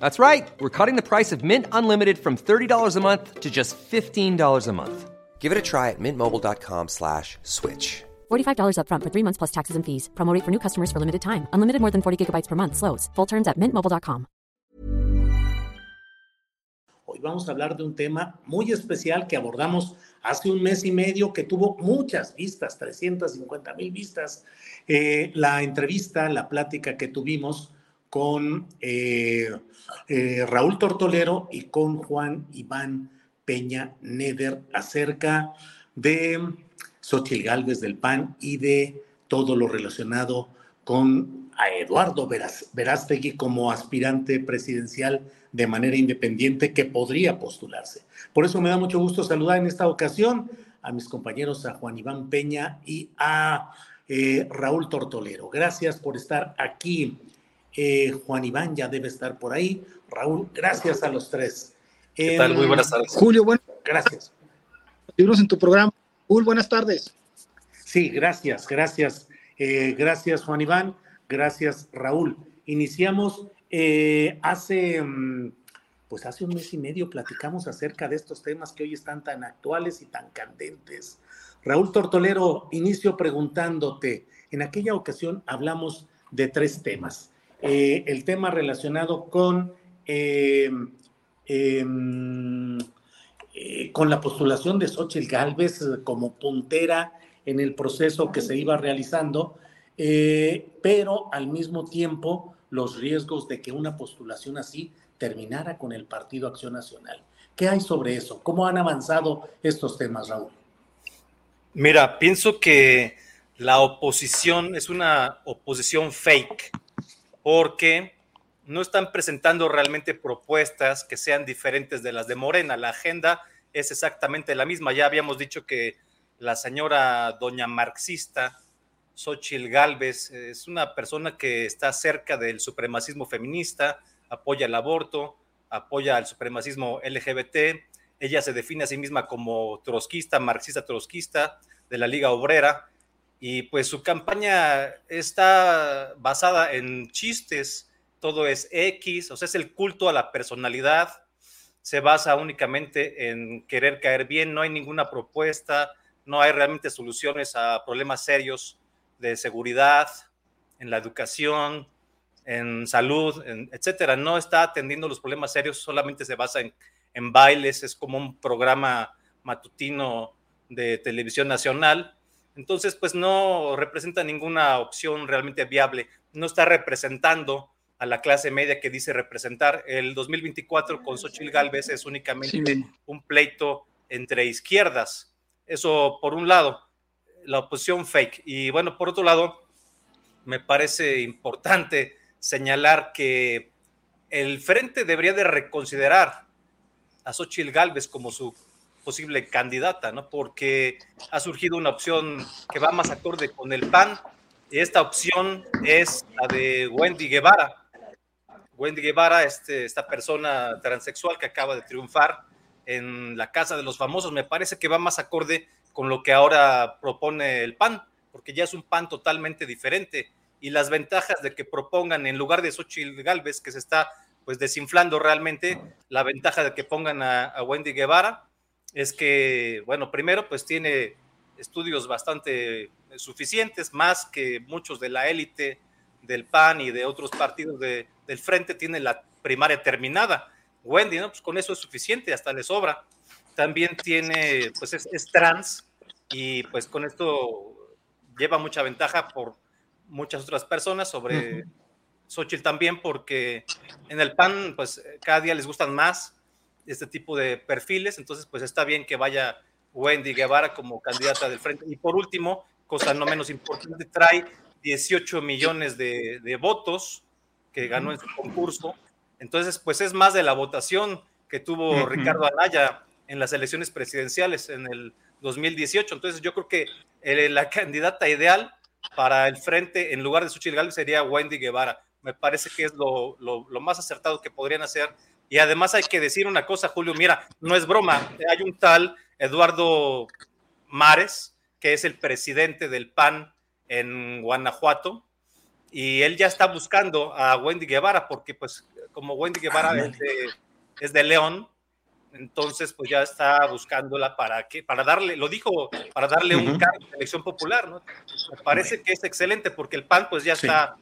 That's right. We're cutting the price of Mint Unlimited from $30 a month to just $15 a month. Give it a try at mintmobile.com slash switch. $45 upfront for three months plus taxes and fees. Promote for new customers for limited time. Unlimited more than 40 gigabytes per month. Slows. Full terms at mintmobile.com. Hoy vamos a hablar de un tema muy especial que abordamos hace un mes y medio que tuvo muchas vistas, 350 mil vistas. Eh, la entrevista, la plática que tuvimos con eh, eh, Raúl Tortolero y con Juan Iván Peña Neder acerca de Xochitl Galvez del PAN y de todo lo relacionado con a Eduardo Verástegui como aspirante presidencial de manera independiente que podría postularse. Por eso me da mucho gusto saludar en esta ocasión a mis compañeros, a Juan Iván Peña y a eh, Raúl Tortolero. Gracias por estar aquí. Eh, Juan Iván ya debe estar por ahí. Raúl, gracias a los tres. ¿Qué tal? Muy em, buenas tardes. Julio, bueno. Gracias. Libros en tu programa. Julio, buenas tardes. Sí, gracias, gracias. Eh, gracias, Juan Iván. Gracias, Raúl. Iniciamos eh, hace, mm, pues hace un mes y medio platicamos acerca de estos temas que hoy están tan actuales y tan candentes. Raúl Tortolero, inicio preguntándote. En aquella ocasión hablamos de tres temas. Eh, el tema relacionado con eh, em, con la postulación de Xochitl Galvez como puntera en el proceso que se iba realizando, pero al mismo tiempo los riesgos de que una postulación así terminara con el Partido Acción Nacional. ¿Qué hay sobre eso? ¿Cómo han avanzado estos temas, Raúl? Mira, pienso que la oposición es una oposición fake, porque no están presentando realmente propuestas que sean diferentes de las de Morena. La agenda es exactamente la misma. Ya habíamos dicho que la señora doña marxista Xochitl Galvez es una persona que está cerca del supremacismo feminista, apoya el aborto, apoya al supremacismo LGBT. Ella se define a sí misma como trotskista, marxista trotskista de la Liga Obrera. Y pues su campaña está basada en chistes, todo es X, o sea, es el culto a la personalidad, se basa únicamente en querer caer bien, no hay ninguna propuesta, no hay realmente soluciones a problemas serios de seguridad, en la educación, en salud, etcétera. No está atendiendo los problemas serios, solamente se basa en, en bailes, es como un programa matutino de televisión nacional. Entonces, pues no representa ninguna opción realmente viable, no está representando a la clase media que dice representar. El 2024 con Xochitl Galvez es únicamente un pleito entre izquierdas. Eso por un lado la oposición fake. Y bueno, por otro lado, me parece importante señalar que el frente debería de reconsiderar a Xochitl Galvez como su posible candidata, ¿no? Porque ha surgido una opción que va más acorde con el PAN, y esta opción es la de Wendy Guevara. Wendy Guevara, este, esta persona transexual que acaba de triunfar en la Casa de los Famosos, me parece que va más acorde con lo que ahora propone el PAN, porque ya es un PAN totalmente diferente. Y las ventajas de que propongan, en lugar de Xochitl Galvez, que se está pues desinflando realmente, la ventaja de que pongan a, Wendy Guevara es que, bueno, primero pues tiene estudios bastante suficientes, más que muchos de la élite del PAN y de otros partidos del frente tiene la primaria terminada. Wendy, ¿no? Pues con eso es suficiente, hasta le sobra. también tiene, pues es, es trans y pues con esto lleva mucha ventaja por muchas otras personas sobre Xochitl también, porque en el PAN, pues cada día les gustan más este tipo de perfiles, entonces pues está bien que vaya Wendy Guevara como candidata del frente. Y por último, cosa no menos importante, trae 18 millones de, votos que ganó en su concurso. Entonces, pues es más de la votación que tuvo Ricardo Anaya en las elecciones presidenciales en el 2018. Entonces, yo creo que eh, la candidata ideal para el frente en lugar de Xochitl Gálvez sería Wendy Guevara. Me parece que es lo, más acertado que podrían hacer. Y además hay que decir una cosa, Julio, mira, no es broma, hay un tal Eduardo Mares, que es el presidente del PAN en Guanajuato, y él ya está buscando a Wendy Guevara, porque pues como Wendy Guevara ah, es de León, entonces pues ya está buscándola para que, para darle, lo dijo, para darle un cargo de elección popular, ¿no? Me parece que es excelente porque el PAN pues ya está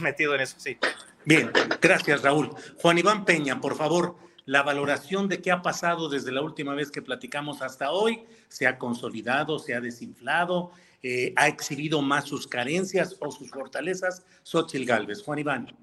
metido en eso, sí. Bien, gracias Raúl. Juan Iván Peña, por favor, la valoración de qué ha pasado desde la última vez que platicamos hasta hoy, se ha consolidado, se ha desinflado, eh, ha exhibido más sus carencias o sus fortalezas. Xochitl Galvez, Juan Iván.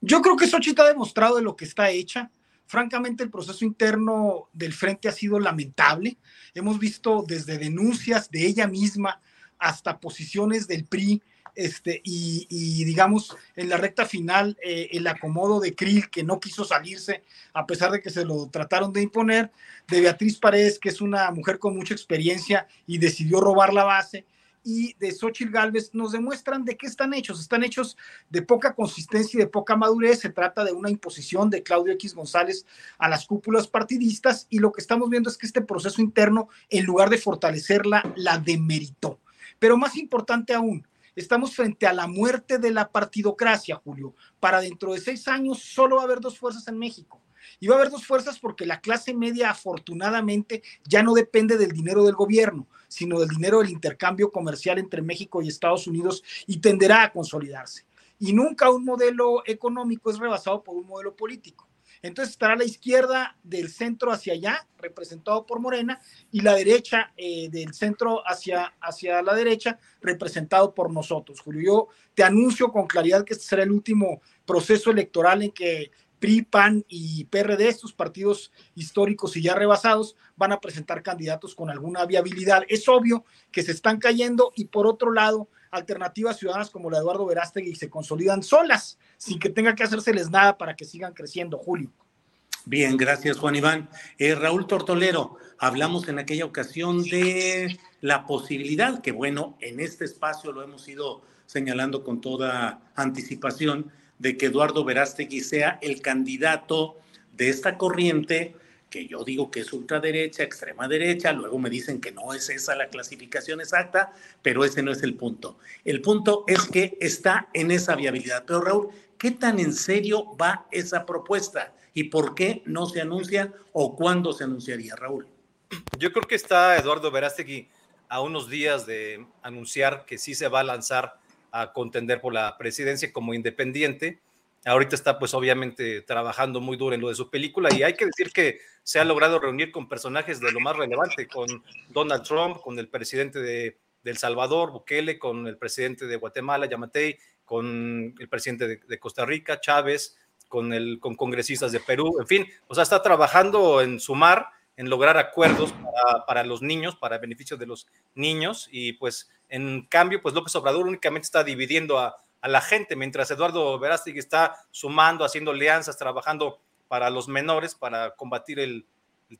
Yo creo que Xochitl ha demostrado de lo que está hecha Francamente, el proceso interno del frente ha sido lamentable. Hemos visto desde denuncias de ella misma hasta posiciones del PRI este, y, digamos, en la recta final, eh, el acomodo de Krill, que no quiso salirse, a pesar de que se lo trataron de imponer, de Beatriz Paredes, que es una mujer con mucha experiencia y decidió robar la base, y de Xochitl Galvez nos demuestran de qué están hechos. Están hechos de poca consistencia y de poca madurez. Se trata de una imposición de Claudio X González a las cúpulas partidistas y lo que estamos viendo es que este proceso interno, en lugar de fortalecerla, la demeritó. Pero más importante aún, estamos frente a la muerte de la partidocracia, Julio. Para dentro de seis años solo va a haber dos fuerzas en México y va a haber dos fuerzas porque la clase media afortunadamente ya no depende del dinero del gobierno, sino del dinero del intercambio comercial entre México y Estados Unidos y tenderá a consolidarse. Y nunca un modelo económico es rebasado por un modelo político. Entonces estará la izquierda del centro hacia allá, representado por Morena, y la derecha eh, del centro hacia, hacia la derecha, representado por nosotros. Julio, yo te anuncio con claridad que este será el último proceso electoral en que PRI, PAN y PRD, estos partidos históricos y ya rebasados, van a presentar candidatos con alguna viabilidad. Es obvio que se están cayendo y por otro lado, alternativas ciudadanas como la de Eduardo Verástegui se consolidan solas, sin que tenga que hacérseles nada para que sigan creciendo, Julio. Bien, gracias Juan Iván. Eh, Raúl Tortolero, hablamos en aquella ocasión de la posibilidad, que bueno, en este espacio lo hemos ido señalando con toda anticipación, de que Eduardo Verástegui sea el candidato de esta corriente que yo digo que es ultraderecha, extrema derecha, luego me dicen que no es esa la clasificación exacta, pero ese no es el punto. El punto es que está en esa viabilidad. Pero Raúl, ¿qué tan en serio va esa propuesta y por qué no se anuncia o cuándo se anunciaría, Raúl? Yo creo que está Eduardo Verástegui a unos días de anunciar que sí se va a lanzar a contender por la presidencia como independiente. Ahorita está pues obviamente trabajando muy duro en lo de su película y hay que decir que se ha logrado reunir con personajes de lo más relevante, con Donald Trump, con el presidente de, El Salvador, Bukele, con el presidente de Guatemala, Yamatei, con el presidente de, Costa Rica, Chávez, con, el, con congresistas de Perú, en fin, o sea, está trabajando en sumar, en lograr acuerdos para, los niños, para beneficio de los niños y pues en cambio, pues López Obrador únicamente está dividiendo a, la gente, mientras Eduardo Verástegui está sumando, haciendo alianzas, trabajando para los menores, para combatir el,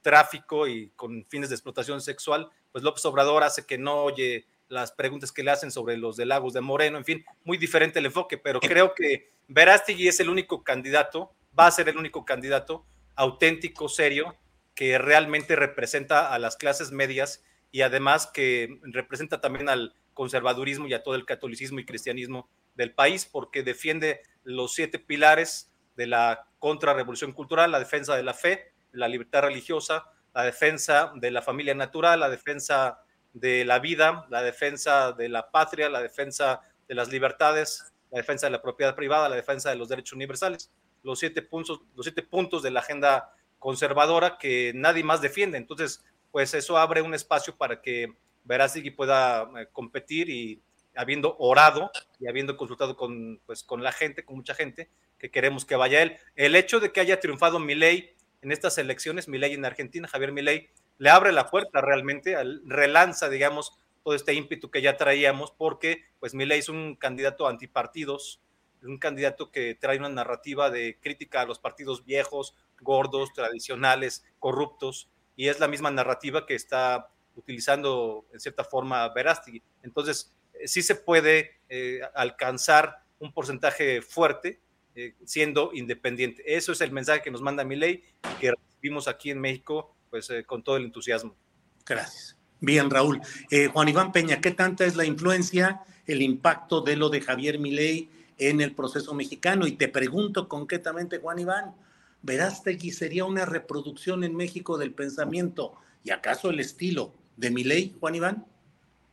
tráfico y con fines de explotación sexual, pues López Obrador hace que no oye las preguntas que le hacen sobre los de Lagos de Moreno, en fin, muy diferente el enfoque, pero creo que Verástegui es el único candidato, va a ser el único candidato auténtico, serio, que realmente representa a las clases medias y además que representa también al conservadurismo y a todo el catolicismo y cristianismo del país, porque defiende los siete pilares de la contrarrevolución cultural, la defensa de la fe, la libertad religiosa, la defensa de la familia natural, la defensa de la vida, la defensa de la patria, la defensa de las libertades, la defensa de la propiedad privada, la defensa de los derechos universales. Los siete puntos, los siete puntos de la agenda conservadora que nadie más defiende. Entonces, pues eso abre un espacio para que Verástegui pueda eh, competir y habiendo orado y habiendo consultado con, pues, con la gente, con mucha gente, que queremos que vaya él. El hecho de que haya triunfado Milei en estas elecciones, Milei en Argentina, Javier Milei, le abre la puerta realmente, relanza, digamos, todo este ímpetu que ya traíamos, porque pues Milei es un candidato antipartidos, un candidato que trae una narrativa de crítica a los partidos viejos, gordos, tradicionales, corruptos, y es la misma narrativa que está utilizando en cierta forma Verástegui. Entonces, sí se puede eh, alcanzar un porcentaje fuerte eh, siendo independiente. Eso es el mensaje que nos manda mi ley, que recibimos aquí en México, pues con todo el entusiasmo. Gracias. Bien, Raúl. Juan Iván Peña, ¿qué tanta es la influencia, el impacto de lo de Javier Milei en el proceso mexicano? Y te pregunto concretamente, Juan Iván, ¿Verástegui sería una reproducción en México del pensamiento y acaso el estilo de Milei, Juan Iván?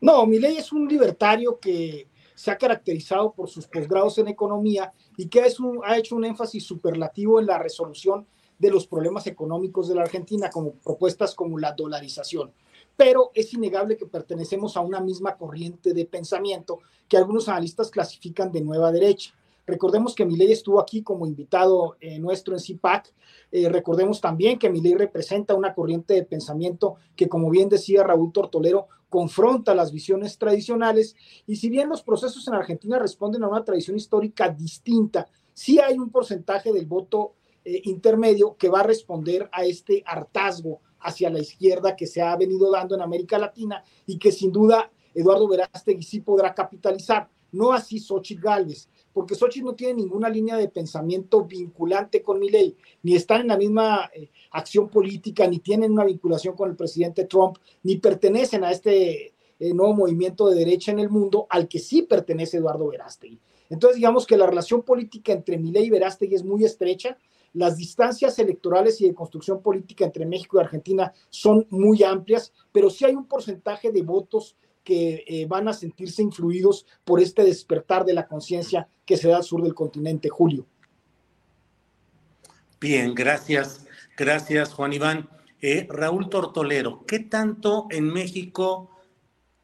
No, Milei es un libertario que se ha caracterizado por sus posgrados en economía y que ha hecho un énfasis superlativo en la resolución de los problemas económicos de la Argentina, como propuestas como la dolarización. Pero es innegable que pertenecemos a una misma corriente de pensamiento que algunos analistas clasifican de nueva derecha. Recordemos que Milei estuvo aquí como invitado eh, nuestro en CIPAC. Eh, recordemos también que Milei representa una corriente de pensamiento que, como bien decía Raúl Tortolero, confronta las visiones tradicionales. Y si bien los procesos en Argentina responden a una tradición histórica distinta, sí hay un porcentaje del voto eh, intermedio que va a responder a este hartazgo hacia la izquierda que se ha venido dando en América Latina y que sin duda Eduardo Verástegui sí podrá capitalizar. No así Xochitl Gálvez porque Xochitl no tiene ninguna línea de pensamiento vinculante con mi ley, ni están en la misma eh, acción política, ni tienen una vinculación con el presidente Trump, ni pertenecen a este eh, nuevo movimiento de derecha en el mundo al que sí pertenece Eduardo Verástegui. Entonces, digamos que la relación política entre Milei y Verástegui es muy estrecha. Las distancias electorales y de construcción política entre México y Argentina son muy amplias, pero sí hay un porcentaje de votos que eh, van a sentirse influidos por este despertar de la conciencia que se da al sur del continente, Julio. Bien, gracias. Gracias, Juan Iván. Eh, Raúl Tortolero, ¿qué tanto en México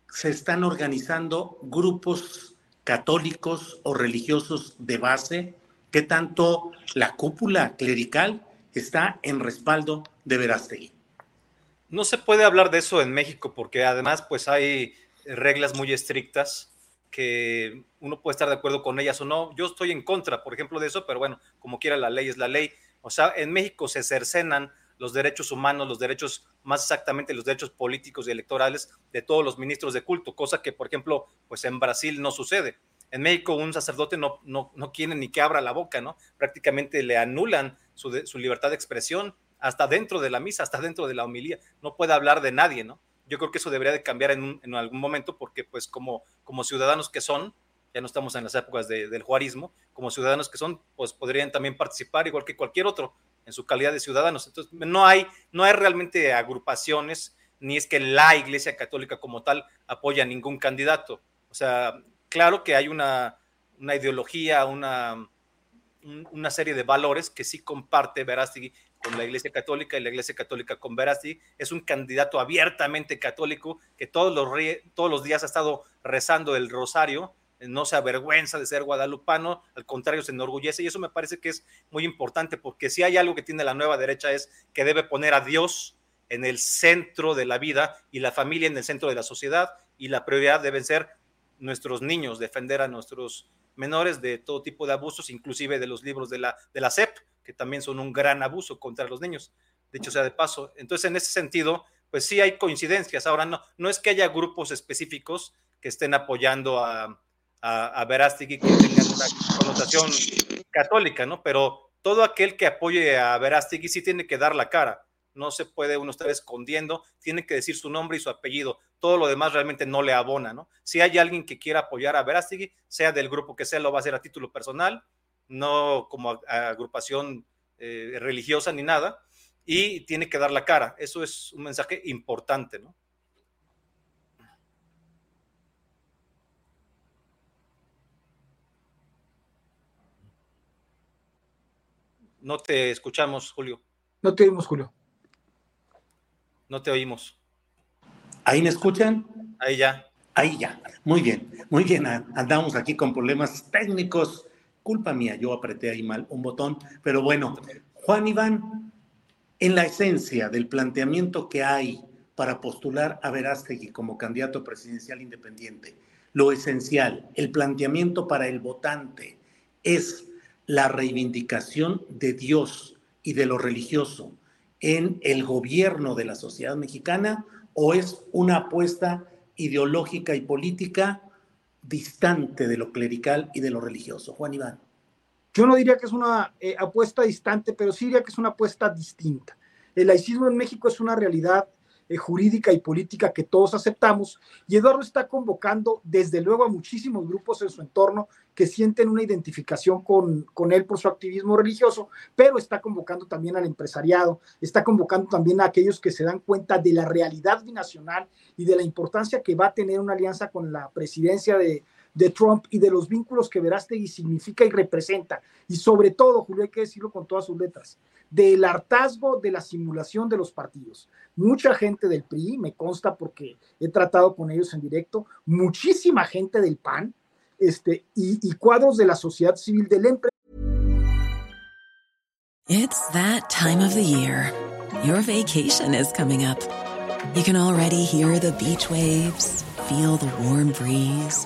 se están organizando grupos católicos o religiosos de base? ¿Qué tanto la cúpula clerical está en respaldo de Verástegui? No se puede hablar de eso en México porque además pues hay reglas muy estrictas que uno puede estar de acuerdo con ellas o no. Yo estoy en contra, por ejemplo, de eso, pero bueno, como quiera la ley es la ley. O sea, en México se cercenan los derechos humanos, los derechos, más exactamente los derechos políticos y electorales de todos los ministros de culto, cosa que, por ejemplo, pues en Brasil no sucede. En México un sacerdote no, no, no quiere ni que abra la boca, ¿no? Prácticamente le anulan su, su libertad de expresión hasta dentro de la misa, hasta dentro de la homilía. No puede hablar de nadie, ¿no? Yo creo que eso debería de cambiar en, algún momento porque pues como, como ciudadanos que son, ya no estamos en las épocas del juarismo, como ciudadanos que son, pues podrían también participar igual que cualquier otro en su calidad de ciudadanos. Entonces, no hay, no hay realmente agrupaciones, ni es que la Iglesia Católica como tal apoya a ningún candidato. O sea, claro que hay una, una ideología, una, una serie de valores que sí comparte Verástegui con la Iglesia Católica y la Iglesia Católica con Verástegui. Es un candidato abiertamente católico que todos los, todos los días ha estado rezando el rosario, no se avergüenza de ser guadalupano, al contrario, se enorgullece y eso me parece que es muy importante porque si hay algo que tiene la nueva derecha es que debe poner a Dios en el centro de la vida y la familia en el centro de la sociedad y la prioridad deben ser nuestros niños, defender a nuestros menores de todo tipo de abusos, inclusive de los libros de la, de la SEP, que también son un gran abuso contra los niños, de hecho sea de paso. Entonces, en ese sentido, pues sí hay coincidencias. Ahora, no, no es que haya grupos específicos que estén apoyando a, a, a Verástegui que tengan una connotación católica, ¿no? Pero todo aquel que apoye a Verástegui sí tiene que dar la cara no se puede uno estar escondiendo, tiene que decir su nombre y su apellido. Todo lo demás realmente no le abona, ¿no? Si hay alguien que quiera apoyar a Verástegui, sea del grupo que sea, lo va a hacer a título personal, no como agrupación eh, religiosa ni nada, y tiene que dar la cara. Eso es un mensaje importante, ¿no? No te escuchamos, Julio. No te oímos, Julio. No te oímos. ¿Ahí me escuchan? Ahí ya. Ahí ya. Muy bien, muy bien. Andamos aquí con problemas técnicos. Culpa mía, yo apreté ahí mal un botón. Pero bueno, Juan Iván, en la esencia del planteamiento que hay para postular a Verástegui como candidato presidencial independiente, lo esencial, el planteamiento para el votante es la reivindicación de Dios y de lo religioso en el gobierno de la sociedad mexicana o es una apuesta ideológica y política distante de lo clerical y de lo religioso? Juan Iván. Yo no diría que es una eh, apuesta distante, pero sí diría que es una apuesta distinta. El laicismo en México es una realidad eh, jurídica y política que todos aceptamos. Y Eduardo está convocando, desde luego, a muchísimos grupos en su entorno que sienten una identificación con, con él por su activismo religioso, pero está convocando también al empresariado, está convocando también a aquellos que se dan cuenta de la realidad binacional y de la importancia que va a tener una alianza con la presidencia de, de Trump y de los vínculos que Verástegui significa y representa. Y sobre todo, Julio, hay que decirlo con todas sus letras, del hartazgo de la simulación de los partidos. Mucha gente del PRI, me consta porque he tratado con ellos en directo, muchísima gente del PAN este, y, y cuadros de la sociedad civil del empresa. It's that time of the year. Your vacation is coming up. You can already hear the beach waves, feel the warm breeze.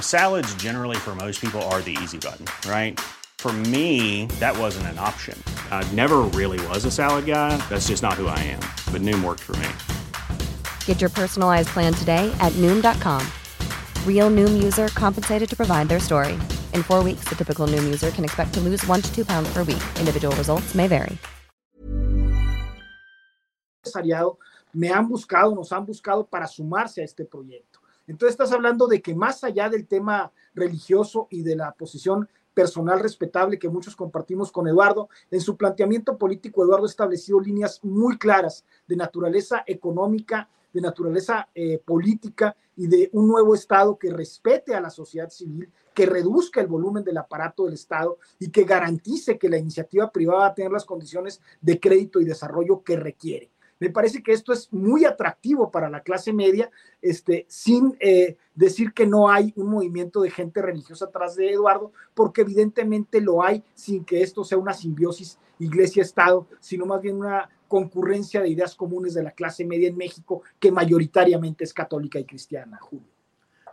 Salads, generally, for most people, are the easy button, right? For me, that wasn't an option. I never really was a salad guy. That's just not who I am. But Noom worked for me. Get your personalized plan today at Noom.com. Real Noom user compensated to provide their story. In four weeks, the typical Noom user can expect to lose one to two pounds per week. Individual results may vary. Me han buscado, nos han buscado para sumarse a este proyecto. Entonces estás hablando de que más allá del tema religioso y de la posición personal respetable que muchos compartimos con Eduardo, en su planteamiento político Eduardo ha establecido líneas muy claras de naturaleza económica, de naturaleza eh, política y de un nuevo Estado que respete a la sociedad civil, que reduzca el volumen del aparato del Estado y que garantice que la iniciativa privada va a tener las condiciones de crédito y desarrollo que requiere. Me parece que esto es muy atractivo para la clase media, este, sin eh, decir que no hay un movimiento de gente religiosa atrás de Eduardo, porque evidentemente lo hay sin que esto sea una simbiosis iglesia-estado, sino más bien una concurrencia de ideas comunes de la clase media en México, que mayoritariamente es católica y cristiana, Julio.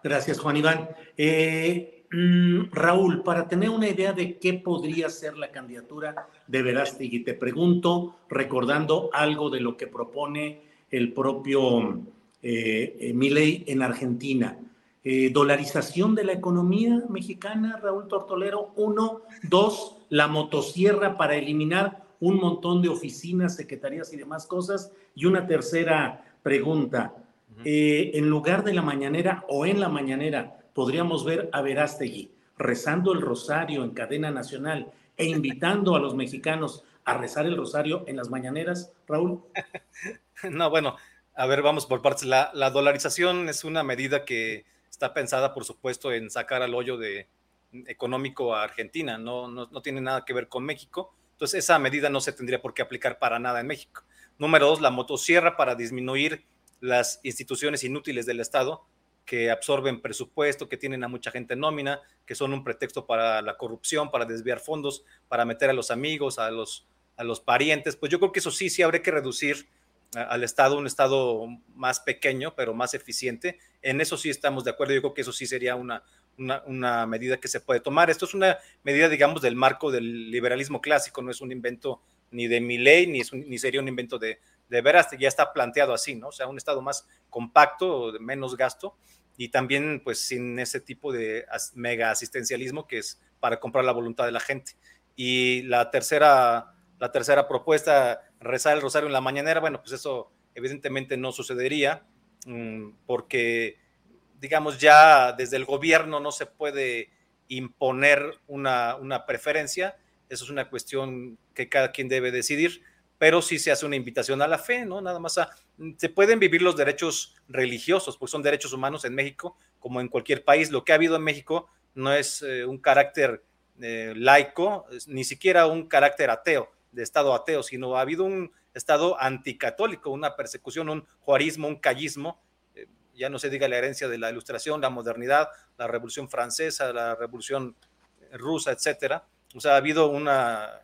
Gracias, Juan Iván. Eh, Mm, Raúl, para tener una idea de qué podría ser la candidatura de Verástegui, te pregunto, recordando algo de lo que propone el propio eh, eh Milei en Argentina. Eh, dolarización de la economía mexicana, Raúl Tortolero, uno, dos, la motosierra para eliminar un montón de oficinas, secretarías y demás cosas. Y una tercera pregunta, eh, en lugar de la mañanera o en la mañanera, podríamos ver a Verástegui rezando el rosario en cadena nacional e invitando a los mexicanos a rezar el rosario en las mañaneras, Raúl? No, bueno, a ver, vamos por partes. La, dolarización es una medida que está pensada, por supuesto, en sacar al hoyo de, económico a Argentina, no, no, no tiene nada que ver con México. Entonces, esa medida no se tendría por qué aplicar para nada en México. Número dos, la motosierra para disminuir las instituciones inútiles del Estado que absorben presupuesto, que tienen a mucha gente en nómina, que son un pretexto para la corrupción, para desviar fondos, para meter a los amigos, a los, a los parientes, pues yo creo que eso sí, sí habría que reducir al Estado, un Estado más pequeño, pero más eficiente. En eso sí estamos de acuerdo, yo creo que eso sí sería una, una, medida que se puede tomar. Esto es una medida, digamos, del marco del liberalismo clásico, no es un invento ni de mi ley, ni, ni sería un invento de, de veras, ya está planteado así, ¿no? O sea, un Estado más compacto, de menos gasto, y también pues sin ese tipo de mega asistencialismo que es para comprar la voluntad de la gente. Y la tercera, la tercera propuesta, rezar el rosario en la mañanera, bueno, pues eso evidentemente no sucedería mm, porque digamos, ya desde el gobierno no se puede imponer una, una preferencia, eso es una cuestión que cada quien debe decidir, pero sí se hace una invitación a la fe, ¿no? Nada más se pueden vivir los derechos religiosos, pues son derechos humanos en México, como en cualquier país. Lo que ha habido en México no es eh, un carácter eh, laico, ni siquiera un carácter ateo, de Estado ateo, sino ha habido un Estado anticatólico, una persecución, un juarismo, un callismo, eh, ya no se diga la herencia de la ilustración, la modernidad, la revolución francesa, la revolución rusa, etcétera. O sea, ha habido una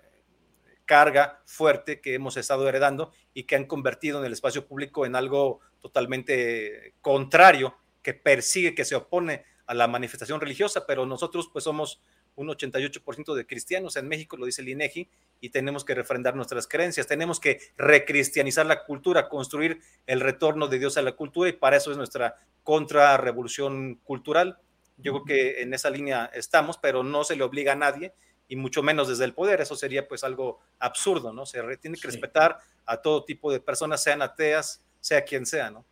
carga fuerte que hemos estado heredando y que han convertido en el espacio público en algo totalmente contrario, que persigue, que se opone a la manifestación religiosa, pero nosotros pues somos un 88% de cristianos en México, lo dice el INEGI, y tenemos que refrendar nuestras creencias, tenemos que recristianizar la cultura, construir el retorno de Dios a la cultura y para eso es nuestra contrarrevolución cultural. Yo creo que en esa línea estamos, pero no se le obliga a nadie y mucho menos desde el poder. Eso sería pues algo absurdo, ¿no? Se tiene que respetar a todo tipo de personas, sean ateas, sea quien sea, ¿no?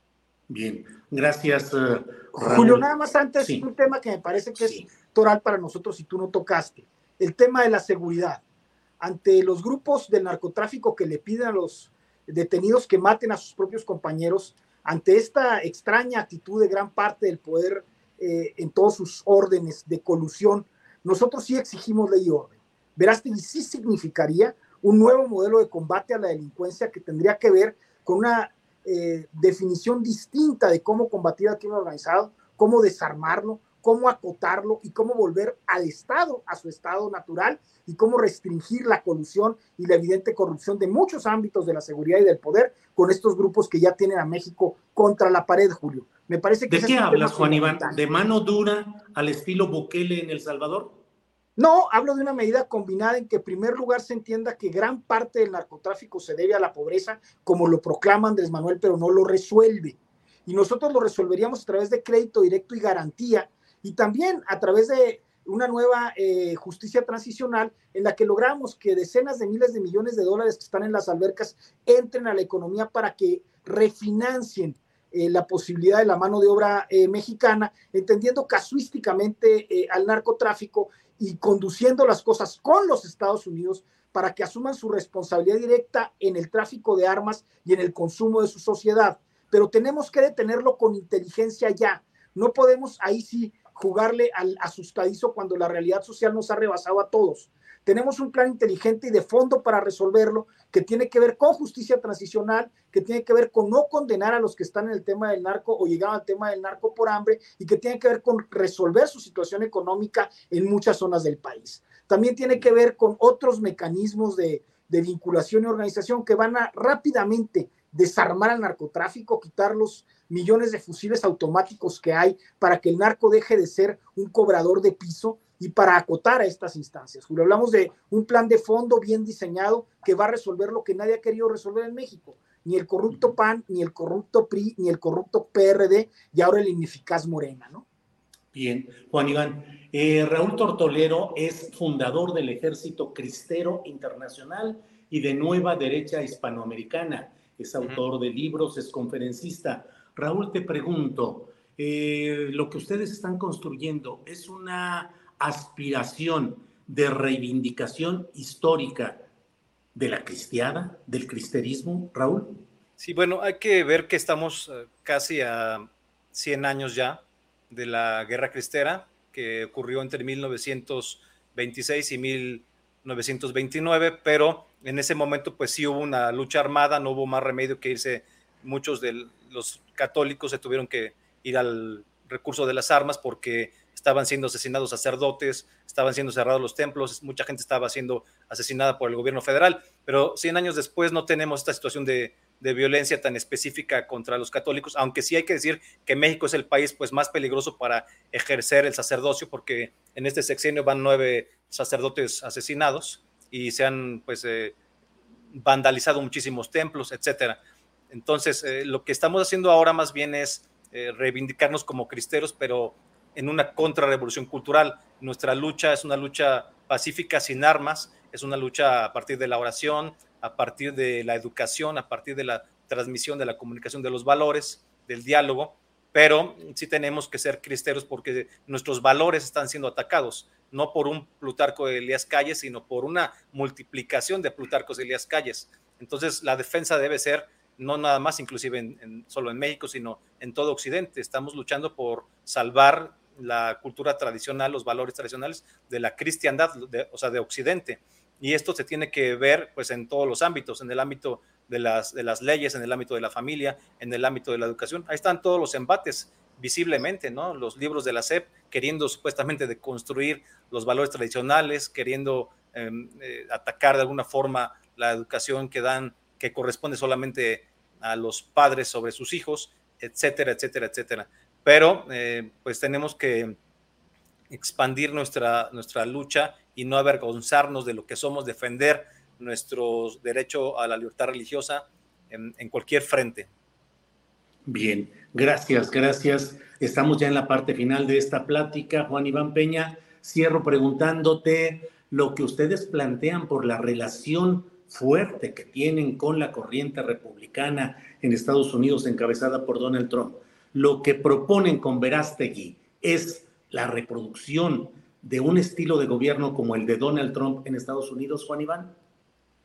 Bien, gracias. Uh, Julio, nada más antes, un tema que me parece que es toral para nosotros y tú no tocaste, el tema de la seguridad. Ante los grupos del narcotráfico que le piden a los detenidos que maten a sus propios compañeros, ante esta extraña actitud de gran parte del poder eh, en todos sus órdenes de colusión, nosotros sí exigimos ley y orden. Verástegui sí significaría un nuevo modelo de combate a la delincuencia que tendría que ver con una eh, definición distinta de cómo combatir al crimen organizado, cómo desarmarlo, cómo acotarlo y cómo volver al Estado a su estado natural y cómo restringir la colusión y la evidente corrupción de muchos ámbitos de la seguridad y del poder con estos grupos que ya tienen a México contra la pared, Julio. Me parece que ¿De qué hablas, Juan Iván? ¿De mano dura al estilo Bukele en El Salvador? No, hablo de una medida combinada en que en primer lugar se entienda que gran parte del narcotráfico se debe a la pobreza, como lo proclama Andrés Manuel, pero no lo resuelve. Y nosotros lo resolveríamos a través de crédito directo y garantía, y también a través de una nueva eh, justicia transicional en la que logramos que decenas de miles de millones de dólares que están en las albercas entren a la economía para que refinancien eh, la posibilidad de la mano de obra eh, mexicana, entendiendo casuísticamente al narcotráfico y conduciendo las cosas con los Estados Unidos para que asuman su responsabilidad directa en el tráfico de armas y en el consumo de su sociedad. Pero tenemos que detenerlo con inteligencia ya. No podemos ahí sí jugarle al asustadizo cuando la realidad social nos ha rebasado a todos. Tenemos un plan inteligente y de fondo para resolverlo que tiene que ver con justicia transicional, que tiene que ver con no condenar a los que están en el tema del narco o llegaron al tema del narco por hambre y que tiene que ver con resolver su situación económica en muchas zonas del país. También tiene que ver con otros mecanismos de vinculación y organización que van a rápidamente desarmar al narcotráfico, quitar los millones de fusiles automáticos que hay para que el narco deje de ser un cobrador de piso y para acotar a estas instancias. Julio, hablamos de un plan de fondo bien diseñado que va a resolver lo que nadie ha querido resolver en México, ni el corrupto PAN, ni el corrupto PRI, ni el corrupto PRD y ahora el ineficaz Morena, ¿no? Bien, Juan Iván. Eh, Raúl Tortolero es fundador del Ejército Cristero Internacional y de Nueva Derecha Hispanoamericana. Es autor de libros, es conferencista. Raúl, te pregunto, eh, lo que ustedes están construyendo es una aspiración de reivindicación histórica de la cristiada, del cristerismo, Raúl? Sí, bueno, hay que ver que estamos eh, casi a 100 años ya de la guerra cristera que ocurrió entre 1926 y 1929, pero en ese momento pues sí hubo una lucha armada, no hubo más remedio que irse, muchos de los católicos se tuvieron que ir al recurso de las armas porque estaban siendo asesinados sacerdotes, estaban siendo cerrados los templos, mucha gente estaba siendo asesinada por el gobierno federal, pero 100 años después no tenemos esta situación de, violencia tan específica contra los católicos, aunque sí hay que decir que México es el país pues más peligroso para ejercer el sacerdocio, porque en este sexenio van nueve sacerdotes asesinados y se han pues eh, vandalizado muchísimos templos, etcétera. Entonces, eh, lo que estamos haciendo ahora más bien es eh, reivindicarnos como cristeros, pero en una contrarrevolución cultural. Nuestra lucha es una lucha pacífica sin armas, es una lucha a partir de la oración, a partir de la educación, a partir de la transmisión de la comunicación de los valores, del diálogo, pero sí tenemos que ser cristeros porque nuestros valores están siendo atacados, no por un Plutarco de Elías Calles, sino por una multiplicación de Plutarcos de Elías Calles. Entonces, la defensa debe ser no nada más, inclusive en, solo en México, sino en todo Occidente. Estamos luchando por salvar la cultura tradicional, los valores tradicionales de la cristiandad, o sea, de Occidente. Y esto se tiene que ver pues en todos los ámbitos, en el ámbito de las, de las leyes, en el ámbito de la familia, en el ámbito de la educación. Ahí están todos los embates visiblemente, ¿no? Los libros de la SEP queriendo supuestamente deconstruir los valores tradicionales, queriendo em, eh, atacar de alguna forma la educación que dan, que corresponde solamente a los padres sobre sus hijos, etcétera, etcétera, etcétera. Pero eh, pues tenemos que expandir nuestra, nuestra lucha y no avergonzarnos de lo que somos, defender nuestro derecho a la libertad religiosa en, cualquier frente. Bien, gracias, gracias. Estamos ya en la parte final de esta plática. Juan Iván Peña, cierro preguntándote lo que ustedes plantean por la relación fuerte que tienen con la corriente republicana en Estados Unidos encabezada por Donald Trump. Lo que proponen con Verástegui es la reproducción de un estilo de gobierno como el de Donald Trump en Estados Unidos, Juan Iván?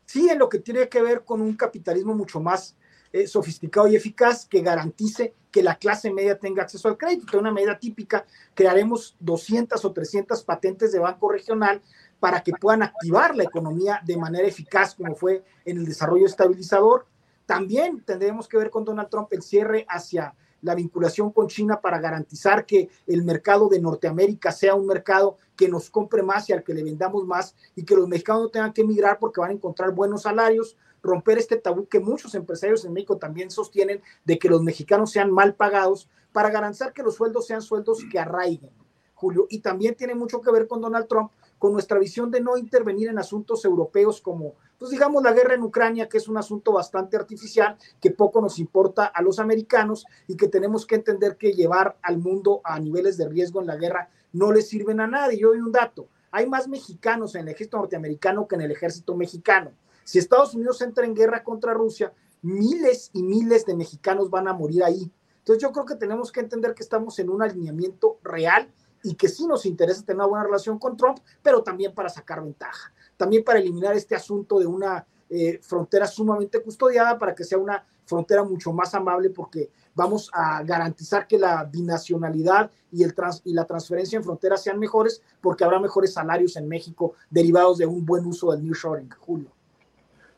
Sí, en lo que tiene que ver con un capitalismo mucho más eh, sofisticado y eficaz que garantice que la clase media tenga acceso al crédito. Una medida típica, crearemos 200 o 300 patentes de banco regional para que puedan activar la economía de manera eficaz, como fue en el desarrollo estabilizador. También tendremos que ver con Donald Trump el cierre hacia la vinculación con China para garantizar que el mercado de Norteamérica sea un mercado que nos compre más y al que le vendamos más y que los mexicanos no tengan que emigrar porque van a encontrar buenos salarios, romper este tabú que muchos empresarios en México también sostienen de que los mexicanos sean mal pagados para garantizar que los sueldos sean sueldos que arraiguen, Julio. Y también tiene mucho que ver con Donald Trump con nuestra visión de no intervenir en asuntos europeos como, pues digamos, la guerra en Ucrania, que es un asunto bastante artificial, que poco nos importa a los americanos y que tenemos que entender que llevar al mundo a niveles de riesgo en la guerra no le sirven a nadie. Yo doy un dato, hay más mexicanos en el ejército norteamericano que en el ejército mexicano. Si Estados Unidos entra en guerra contra Rusia, miles y miles de mexicanos van a morir ahí. Entonces yo creo que tenemos que entender que estamos en un alineamiento real y que sí nos interesa tener una buena relación con Trump, pero también para sacar ventaja, también para eliminar este asunto de una eh, frontera sumamente custodiada para que sea una frontera mucho más amable porque vamos a garantizar que la binacionalidad y, el trans, y la transferencia en fronteras sean mejores porque habrá mejores salarios en México derivados de un buen uso del nearshoring, Julio.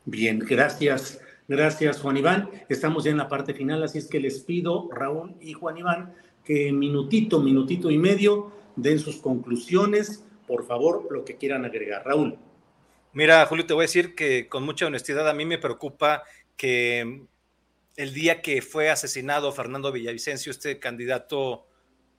Bien, gracias. Gracias, Juan Iván. Estamos ya en la parte final, así es que les pido, Raúl y Juan Iván, que minutito, minutito y medio den sus conclusiones, por favor, lo que quieran agregar. Raúl. Mira, Julio, te voy a decir que con mucha honestidad a mí me preocupa que el día que fue asesinado Fernando Villavicencio, este candidato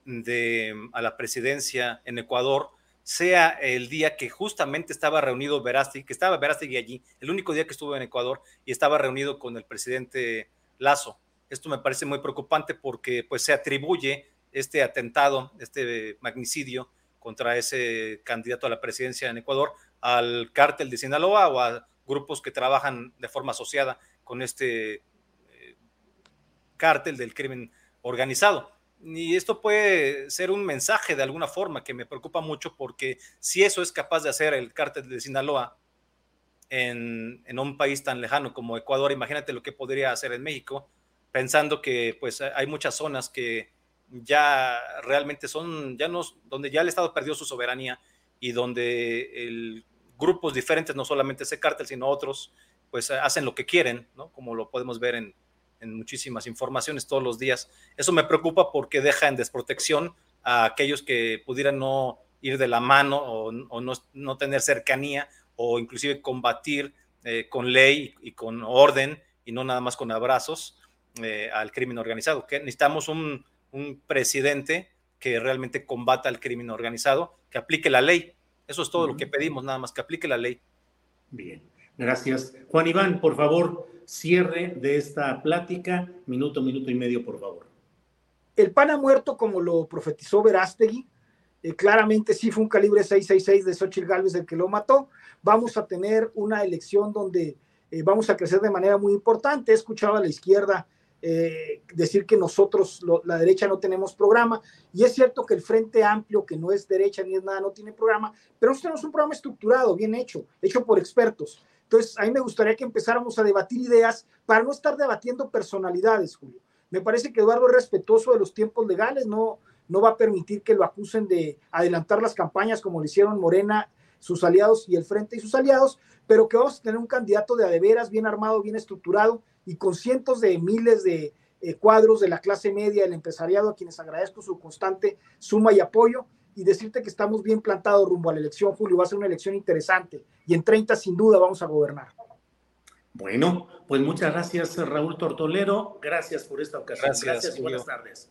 de, a la presidencia en Ecuador, sea el día que justamente estaba reunido Verástegui, que estaba Verástegui allí, el único día que estuvo en Ecuador y estaba reunido con el presidente Lazo. Esto me parece muy preocupante porque pues se atribuye este atentado, este magnicidio contra ese candidato a la presidencia en Ecuador al cártel de Sinaloa o a grupos que trabajan de forma asociada con este eh, cártel del crimen organizado. Y esto puede ser un mensaje de alguna forma que me preocupa mucho porque si eso es capaz de hacer el cártel de Sinaloa en, en un país tan lejano como Ecuador, imagínate lo que podría hacer en México pensando que pues hay muchas zonas que ya realmente son, ya no, donde ya el Estado perdió su soberanía y donde el, grupos diferentes, no solamente ese cártel, sino otros, pues hacen lo que quieren, ¿no? Como lo podemos ver en, en muchísimas informaciones todos los días. Eso me preocupa porque deja en desprotección a aquellos que pudieran no ir de la mano o, no, no, tener cercanía o inclusive combatir eh, con ley y con orden y no nada más con abrazos eh, al crimen organizado. Que necesitamos un, presidente que realmente combata el crimen organizado, que aplique la ley. Eso es todo lo que pedimos, nada más que aplique la ley. Bien, gracias. Juan Iván, por favor, cierre de esta plática, minuto, minuto y medio, por favor. El pan ha muerto, como lo profetizó Verástegui, eh, claramente sí fue un calibre 666 de Xochitl Gálvez el que lo mató. Vamos a tener una elección donde eh, vamos a crecer de manera muy importante. He escuchado a la izquierda eh, decir que nosotros, la derecha, no tenemos programa. Y es cierto que el Frente Amplio, que no es derecha ni es nada, no tiene programa, pero nosotros tenemos un programa estructurado, bien hecho, hecho por expertos. Entonces, a mí me gustaría que empezáramos a debatir ideas para no estar debatiendo personalidades, Julio. Me parece que Eduardo es respetuoso de los tiempos legales, no, no va a permitir que lo acusen de adelantar las campañas como lo hicieron Morena, sus aliados y el Frente y sus aliados, pero que vamos a tener un candidato de adeveras, bien armado, bien estructurado y con cientos de miles de eh, cuadros de la clase media, del empresariado, a quienes agradezco su constante suma y apoyo y decirte que estamos bien plantados rumbo a la elección, Julio. Va a ser una elección interesante y en 30 sin duda vamos a gobernar. Bueno, pues muchas gracias Raúl Tortolero. Gracias por esta ocasión. Gracias, gracias y buenas tardes.